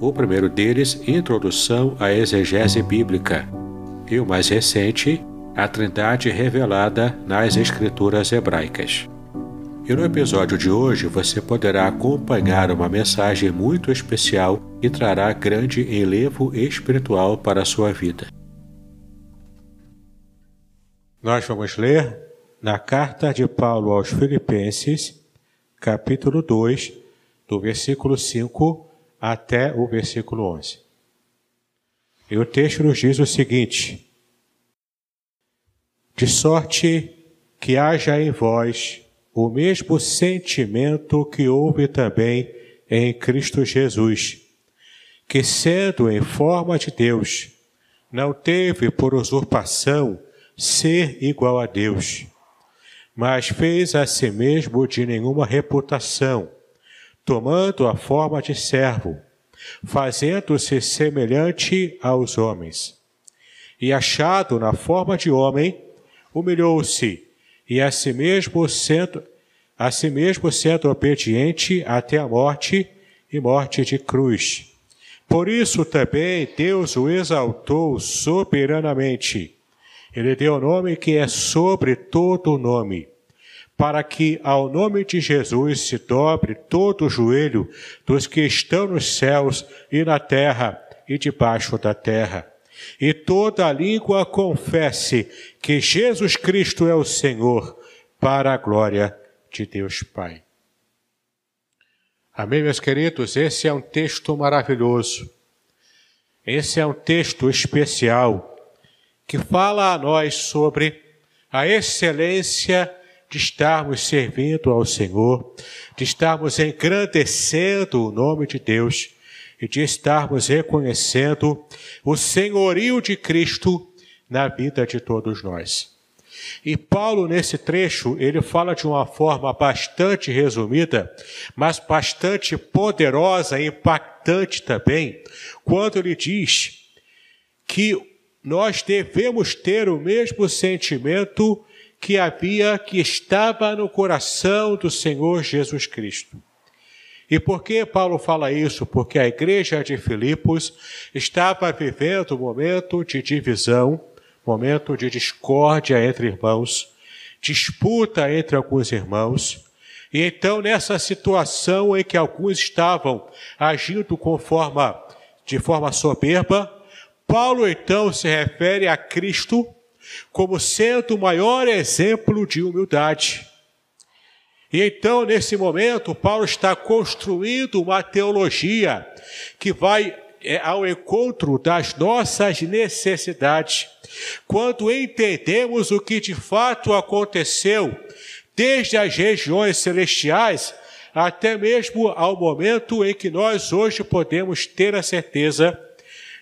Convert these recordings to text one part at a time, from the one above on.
o primeiro deles, Introdução à Exegese Bíblica, e o mais recente, A Trindade Revelada nas Escrituras Hebraicas. E no episódio de hoje você poderá acompanhar uma mensagem muito especial que trará grande enlevo espiritual para a sua vida. Nós vamos ler na carta de Paulo aos Filipenses, capítulo 2, do versículo 5 até o versículo 11. E o texto nos diz o seguinte: De sorte que haja em vós o mesmo sentimento que houve também em Cristo Jesus, que sendo em forma de Deus, não teve por usurpação ser igual a Deus, mas fez a si mesmo de nenhuma reputação tomando a forma de servo, fazendo-se semelhante aos homens. E achado na forma de homem, humilhou-se e a si mesmo sendo a si mesmo sendo obediente até a morte e morte de cruz. Por isso também Deus o exaltou soberanamente. Ele deu o nome que é sobre todo nome para que ao nome de Jesus se dobre todo o joelho dos que estão nos céus e na terra e debaixo da terra, e toda língua confesse que Jesus Cristo é o Senhor, para a glória de Deus Pai. Amém, meus queridos? Esse é um texto maravilhoso. Esse é um texto especial que fala a nós sobre a excelência de estarmos servindo ao Senhor, de estarmos engrandecendo o nome de Deus e de estarmos reconhecendo o senhorio de Cristo na vida de todos nós. E Paulo, nesse trecho, ele fala de uma forma bastante resumida, mas bastante poderosa e impactante também, quando ele diz que nós devemos ter o mesmo sentimento que havia, que estava no coração do Senhor Jesus Cristo. E por que Paulo fala isso? Porque a igreja de Filipos estava vivendo um momento de divisão, momento de discórdia entre irmãos, disputa entre alguns irmãos. E então, nessa situação em que alguns estavam agindo com forma, de forma soberba, Paulo então se refere a Cristo como sendo o maior exemplo de humildade. E então, nesse momento, Paulo está construindo uma teologia que vai é, ao encontro das nossas necessidades. Quando entendemos o que de fato aconteceu, desde as regiões celestiais até mesmo ao momento em que nós hoje podemos ter a certeza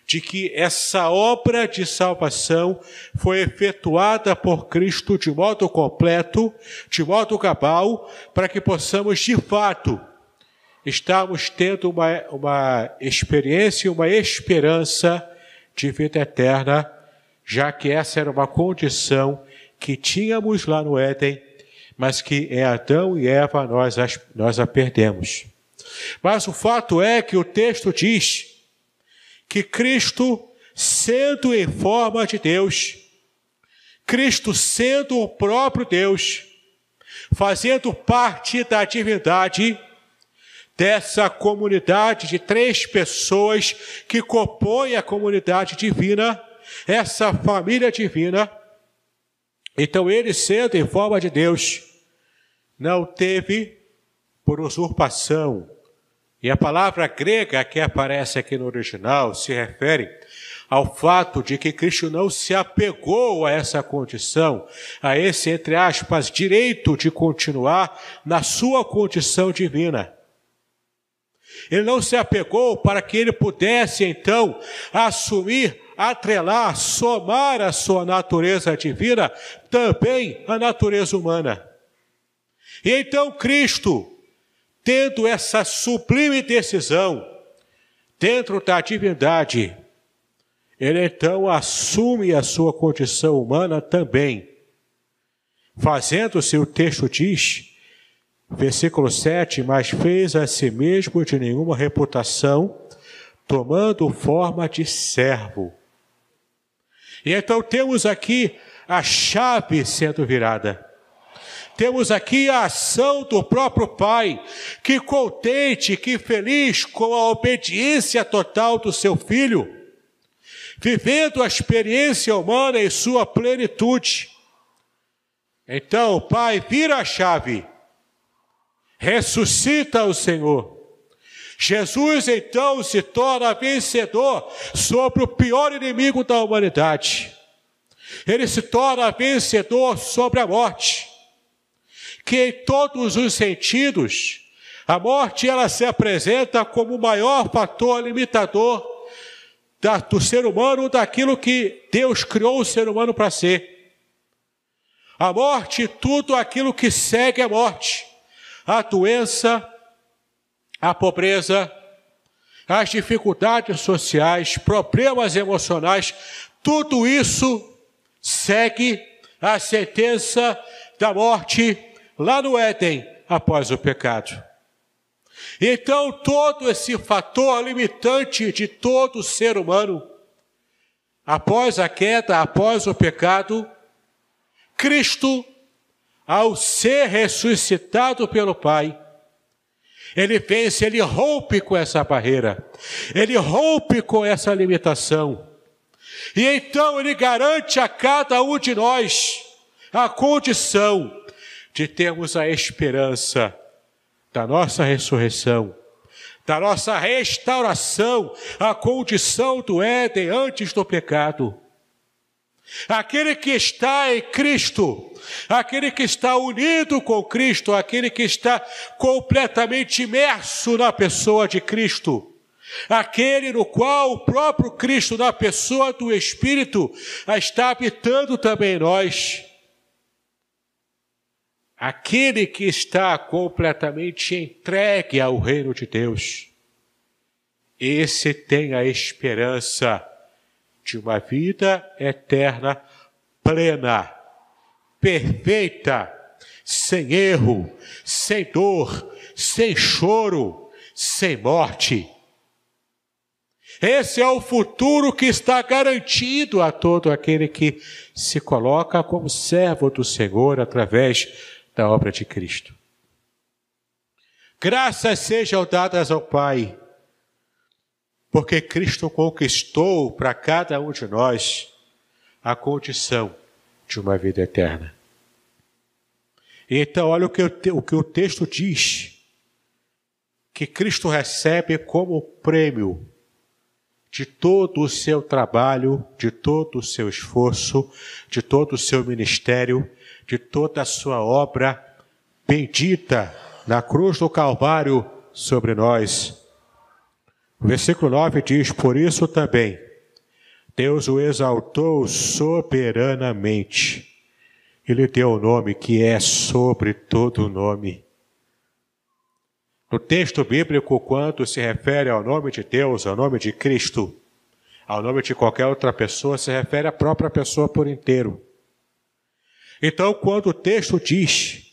de que essa obra de salvação foi efetuada por Cristo de modo completo, de modo cabal, para que possamos de fato estarmos tendo uma, uma experiência, uma esperança de vida eterna, já que essa era uma condição que tínhamos lá no Éden, mas que em Adão e Eva nós, nós a perdemos. Mas o fato é que o texto diz que Cristo, sendo em forma de Deus, Cristo sendo o próprio Deus, fazendo parte da divindade, dessa comunidade de três pessoas que compõem a comunidade divina, essa família divina, Então ele, sendo em forma de Deus, não teve por usurpação. E a palavra grega que aparece aqui no original se refere ao fato de que Cristo não se apegou a essa condição, a esse, entre aspas, direito de continuar na sua condição divina. Ele não se apegou para que ele pudesse então assumir, atrelar, somar a sua natureza divina também a natureza humana. E então Cristo, tendo essa sublime decisão dentro da divindade, ele então assume a sua condição humana também, fazendo-se, o texto diz, versículo 7, mas fez a si mesmo de nenhuma reputação, tomando forma de servo. E então temos aqui a chave sendo virada. Temos aqui a ação do próprio Pai, que contente, que feliz com a obediência total do seu filho, vivendo a experiência humana em sua plenitude. Então Pai vira a chave, ressuscita o Senhor. Jesus então se torna vencedor sobre o pior inimigo da humanidade. Ele se torna vencedor sobre a morte. Que em todos os sentidos, a morte ela se apresenta como o maior fator limitador da, do ser humano, daquilo que Deus criou o ser humano para ser. A morte, tudo aquilo que segue a morte. A doença, a pobreza, as dificuldades sociais, problemas emocionais, tudo isso segue a sentença da morte lá no Éden após o pecado. Então, todo esse fator limitante de todo ser humano, após a queda, após o pecado, Cristo, ao ser ressuscitado pelo Pai, ele vence, ele rompe com essa barreira, ele rompe com essa limitação. E então ele garante a cada um de nós a condição de termos a esperança da nossa ressurreição, da nossa restauração à condição do Éden antes do pecado. Aquele que está em Cristo, aquele que está unido com Cristo, aquele que está completamente imerso na pessoa de Cristo, aquele no qual o próprio Cristo, na pessoa do Espírito, está habitando também nós aquele que está completamente entregue ao reino de Deus, esse tem a esperança de uma vida eterna plena, perfeita, sem erro, sem dor, sem choro, sem morte. Esse é o futuro que está garantido a todo aquele que se coloca como servo do Senhor através da obra de Cristo. Graças sejam dadas ao Pai, porque Cristo conquistou para cada um de nós a condição de uma vida eterna. Então, olha o que o, o que o texto diz: que Cristo recebe como prêmio de todo o seu trabalho, de todo o seu esforço, de todo o seu ministério, de toda a sua obra bendita na cruz do Calvário sobre nós. O versículo 9 diz: Por isso também Deus o exaltou soberanamente e lhe deu o nome que é sobre todo nome. No texto bíblico, quando se refere ao nome de Deus, ao nome de Cristo, ao nome de qualquer outra pessoa, se refere à própria pessoa por inteiro. Então, quando o texto diz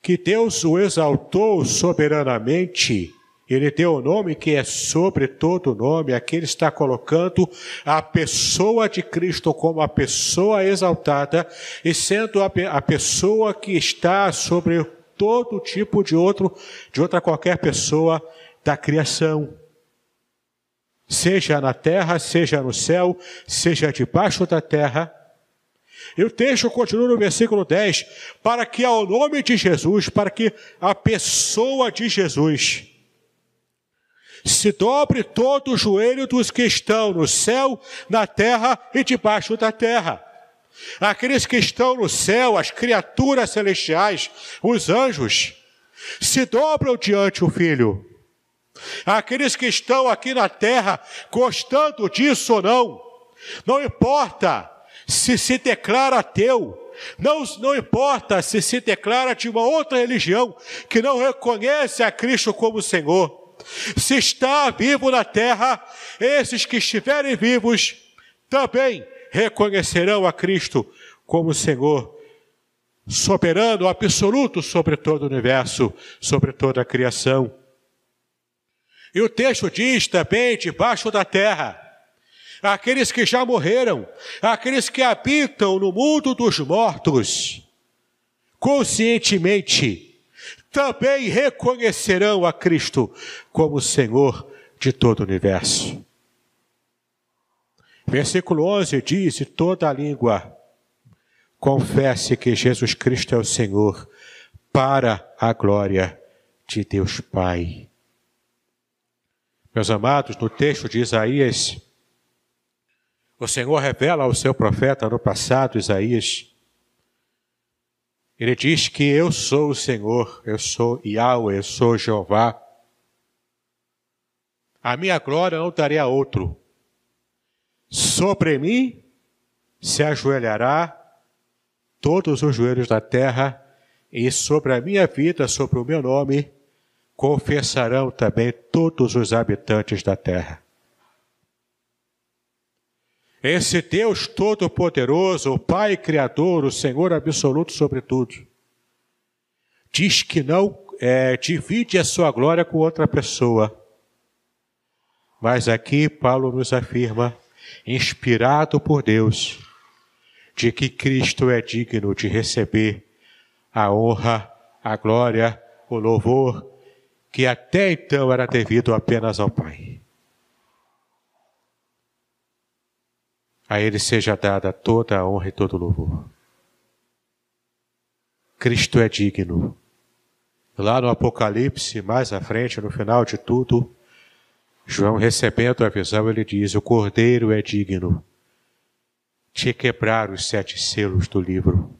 que Deus o exaltou soberanamente, ele deu o nome que é sobre todo nome, aqui ele está colocando a pessoa de Cristo como a pessoa exaltada e sendo a, a pessoa que está sobre todo tipo de outro, de outra qualquer pessoa da criação. Seja na terra, seja no céu, seja debaixo da terra, E o texto continua no versículo 10: para que ao nome de Jesus, para que a pessoa de Jesus, se dobre todo o joelho dos que estão no céu, na terra e debaixo da terra. Aqueles que estão no céu, as criaturas celestiais, os anjos, se dobram diante do Filho. Aqueles que estão aqui na terra, gostando disso ou não, não importa se se declara ateu, não, não importa se se declara de uma outra religião que não reconhece a Cristo como Senhor. Se está vivo na terra, esses que estiverem vivos também reconhecerão a Cristo como Senhor, soberano, absoluto sobre todo o universo, sobre toda a criação. E o texto diz também: debaixo da terra, aqueles que já morreram, aqueles que habitam no mundo dos mortos, conscientemente, também reconhecerão a Cristo como Senhor de todo o universo. Versículo 11 diz: e toda a língua confesse que Jesus Cristo é o Senhor, para a glória de Deus Pai. Meus amados, no texto de Isaías, o Senhor revela ao seu profeta no passado, Isaías, ele diz que eu sou o Senhor, eu sou Yahweh, eu sou Jeová. A minha glória não darei a outro. Sobre mim se ajoelhará todos os joelhos da terra, e sobre a minha vida, sobre o meu nome, confessarão também todos os habitantes da terra. Esse Deus Todo-Poderoso, o Pai Criador, o Senhor absoluto sobre tudo, diz que não é, divide a sua glória com outra pessoa. Mas aqui Paulo nos afirma, inspirado por Deus, de que Cristo é digno de receber a honra, a glória, o louvor, que até então era devido apenas ao Pai. A Ele seja dada toda a honra e todo o louvor. Cristo é digno. Lá no Apocalipse, mais à frente, no final de tudo, João recebendo a visão, ele diz: O cordeiro é digno de quebrar os sete selos do livro.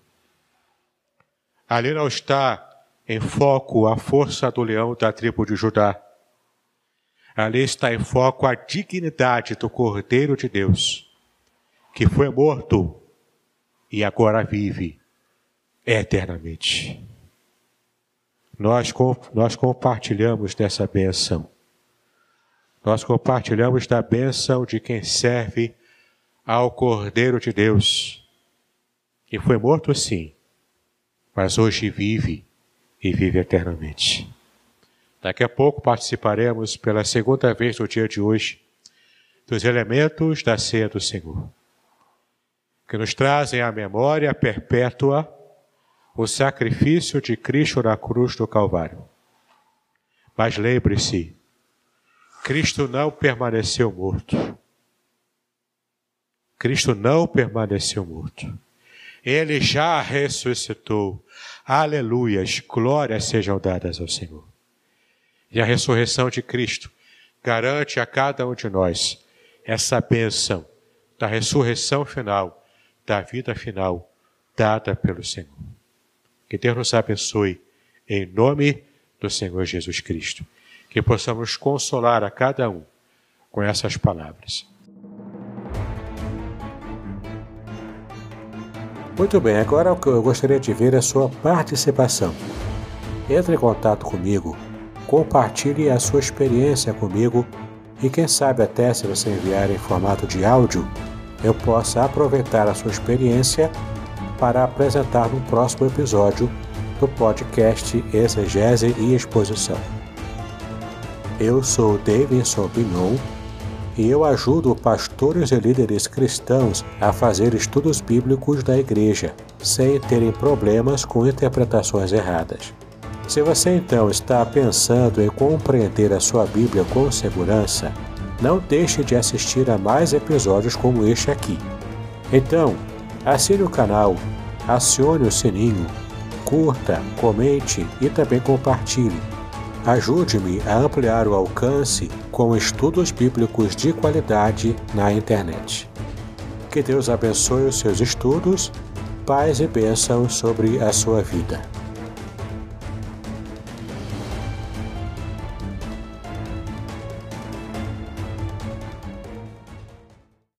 Ali não está em foco a força do leão da tribo de Judá. Ali está em foco a dignidade do Cordeiro de Deus que foi morto e agora vive eternamente. Nós, nós compartilhamos dessa benção. Nós compartilhamos da benção de quem serve ao Cordeiro de Deus, que foi morto sim, mas hoje vive e vive eternamente. Daqui a pouco participaremos pela segunda vez no dia de hoje dos elementos da ceia do Senhor que nos trazem à memória perpétua o sacrifício de Cristo na cruz do Calvário. Mas lembre-se, Cristo não permaneceu morto. Cristo não permaneceu morto. Ele já ressuscitou. Aleluias, glórias sejam dadas ao Senhor. E a ressurreição de Cristo garante a cada um de nós essa bênção da ressurreição final da vida final dada pelo Senhor. Que Deus nos abençoe em nome do Senhor Jesus Cristo. Que possamos consolar a cada um com essas palavras. Muito bem, agora o que eu gostaria de ver é a sua participação. Entre em contato comigo, compartilhe a sua experiência comigo e quem sabe até se você enviar em formato de áudio, eu possa aproveitar a sua experiência para apresentar no próximo episódio do podcast Exegese e Exposição. Eu sou Davidson Bignon e eu ajudo pastores e líderes cristãos a fazer estudos bíblicos da igreja, sem terem problemas com interpretações erradas. Se você então está pensando em compreender a sua Bíblia com segurança, não deixe de assistir a mais episódios como este aqui. Então, Assine o canal, acione o sininho, curta, comente e também compartilhe. Ajude-me a ampliar o alcance com estudos bíblicos de qualidade na internet. Que Deus abençoe os seus estudos, paz e bênçãos sobre a sua vida.